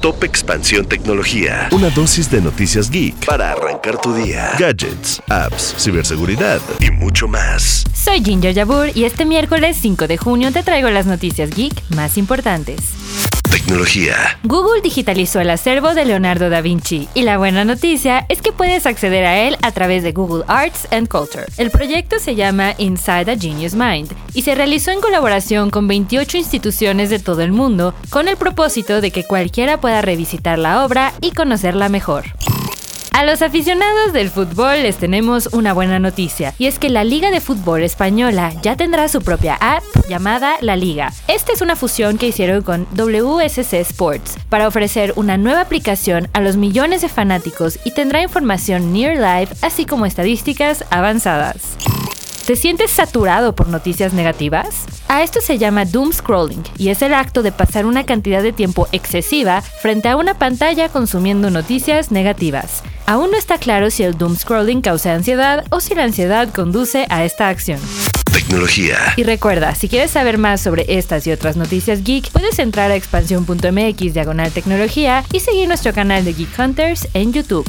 Top Expansión Tecnología. Una dosis de noticias geek para arrancar tu día. Gadgets, apps, ciberseguridad y mucho más. Soy Ginger Yabur y este miércoles 5 de junio te traigo las noticias geek más importantes. Tecnología. Google digitalizó el acervo de Leonardo da Vinci y la buena noticia es que puedes acceder a él a través de Google Arts and Culture. El proyecto se llama Inside a Genius Mind y se realizó en colaboración con 28 instituciones de todo el mundo con el propósito de que cualquiera pueda revisitar la obra y conocerla mejor. A los aficionados del fútbol les tenemos una buena noticia, y es que la Liga de Fútbol Española ya tendrá su propia app llamada La Liga. Esta es una fusión que hicieron con WSC Sports para ofrecer una nueva aplicación a los millones de fanáticos y tendrá información near live así como estadísticas avanzadas. ¿Te sientes saturado por noticias negativas? A esto se llama doom scrolling y es el acto de pasar una cantidad de tiempo excesiva frente a una pantalla consumiendo noticias negativas. Aún no está claro si el doom scrolling causa ansiedad o si la ansiedad conduce a esta acción. Tecnología. Y recuerda, si quieres saber más sobre estas y otras noticias geek, puedes entrar a expansión.mx diagonal tecnología y seguir nuestro canal de Geek Hunters en YouTube.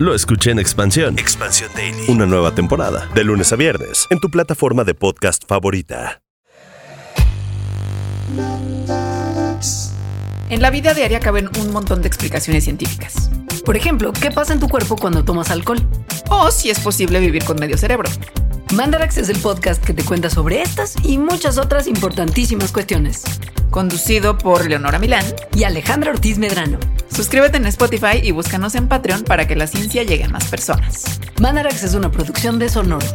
lo escuché en Expansión. Expansión Daily. Una nueva temporada, de lunes a viernes, en tu plataforma de podcast favorita. En la vida diaria caben un montón de explicaciones científicas. Por ejemplo, ¿qué pasa en tu cuerpo cuando tomas alcohol? O si es posible vivir con medio cerebro. Mandarax es el podcast que te cuenta sobre estas y muchas otras importantísimas cuestiones. Conducido por Leonora Milán y Alejandra Ortiz Medrano. Suscríbete en Spotify y búscanos en Patreon para que la ciencia llegue a más personas. Mandarax es una producción de Sonoro.